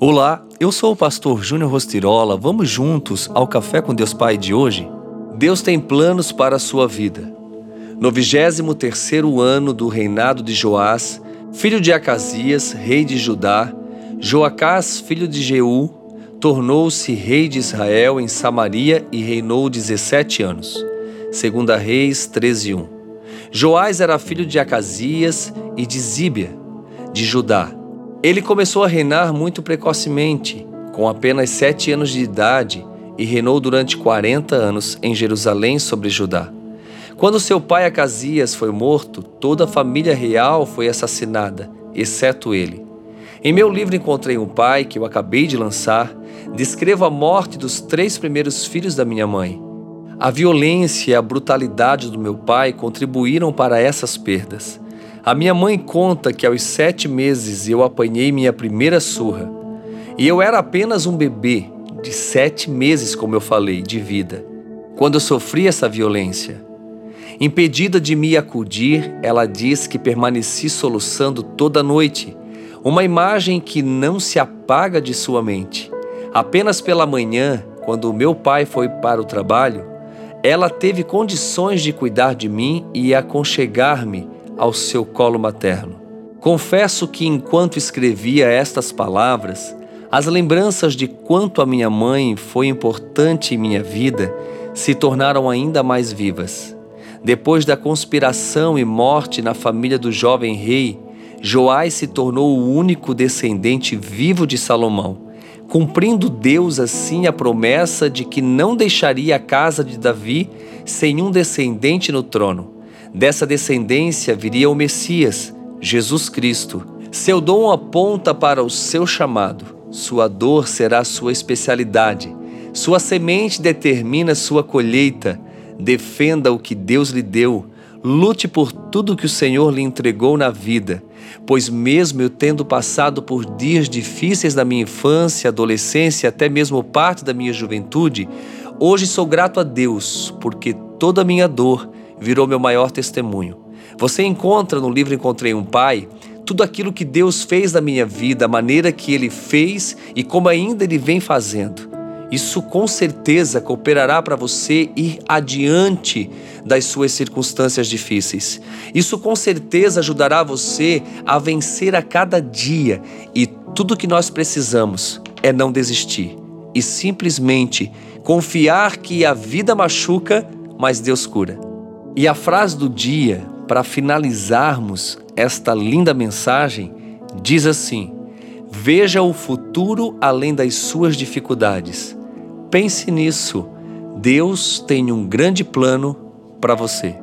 Olá, eu sou o pastor Júnior Rostirola. Vamos juntos ao Café com Deus Pai de hoje? Deus tem planos para a sua vida. No 23º ano do reinado de Joás, filho de Acasias, rei de Judá, Joacás, filho de Jeú, tornou-se rei de Israel em Samaria e reinou 17 anos. Segunda Reis 13:1. Joás era filho de Acasias e de Zíbia, de Judá. Ele começou a reinar muito precocemente, com apenas sete anos de idade, e reinou durante 40 anos em Jerusalém sobre Judá. Quando seu pai Acasias foi morto, toda a família real foi assassinada, exceto ele. Em meu livro encontrei um pai que eu acabei de lançar, descrevo a morte dos três primeiros filhos da minha mãe. A violência e a brutalidade do meu pai contribuíram para essas perdas. A minha mãe conta que aos sete meses eu apanhei minha primeira surra. E eu era apenas um bebê, de sete meses, como eu falei, de vida, quando eu sofri essa violência. Impedida de me acudir, ela diz que permaneci soluçando toda noite, uma imagem que não se apaga de sua mente. Apenas pela manhã, quando meu pai foi para o trabalho, ela teve condições de cuidar de mim e aconchegar-me ao seu colo materno. Confesso que enquanto escrevia estas palavras, as lembranças de quanto a minha mãe foi importante em minha vida se tornaram ainda mais vivas. Depois da conspiração e morte na família do jovem rei, Joás se tornou o único descendente vivo de Salomão, cumprindo Deus assim a promessa de que não deixaria a casa de Davi sem um descendente no trono. Dessa descendência viria o Messias, Jesus Cristo. Seu dom aponta para o seu chamado. Sua dor será sua especialidade. Sua semente determina sua colheita. Defenda o que Deus lhe deu. Lute por tudo que o Senhor lhe entregou na vida, pois, mesmo eu tendo passado por dias difíceis na minha infância, adolescência, até mesmo parte da minha juventude, hoje sou grato a Deus, porque toda a minha dor virou meu maior testemunho. Você encontra no livro Encontrei um Pai tudo aquilo que Deus fez na minha vida, a maneira que Ele fez e como ainda Ele vem fazendo. Isso com certeza cooperará para você ir adiante das suas circunstâncias difíceis. Isso com certeza ajudará você a vencer a cada dia e tudo que nós precisamos é não desistir e simplesmente confiar que a vida machuca, mas Deus cura. E a frase do dia, para finalizarmos esta linda mensagem, diz assim: Veja o futuro além das suas dificuldades. Pense nisso. Deus tem um grande plano para você.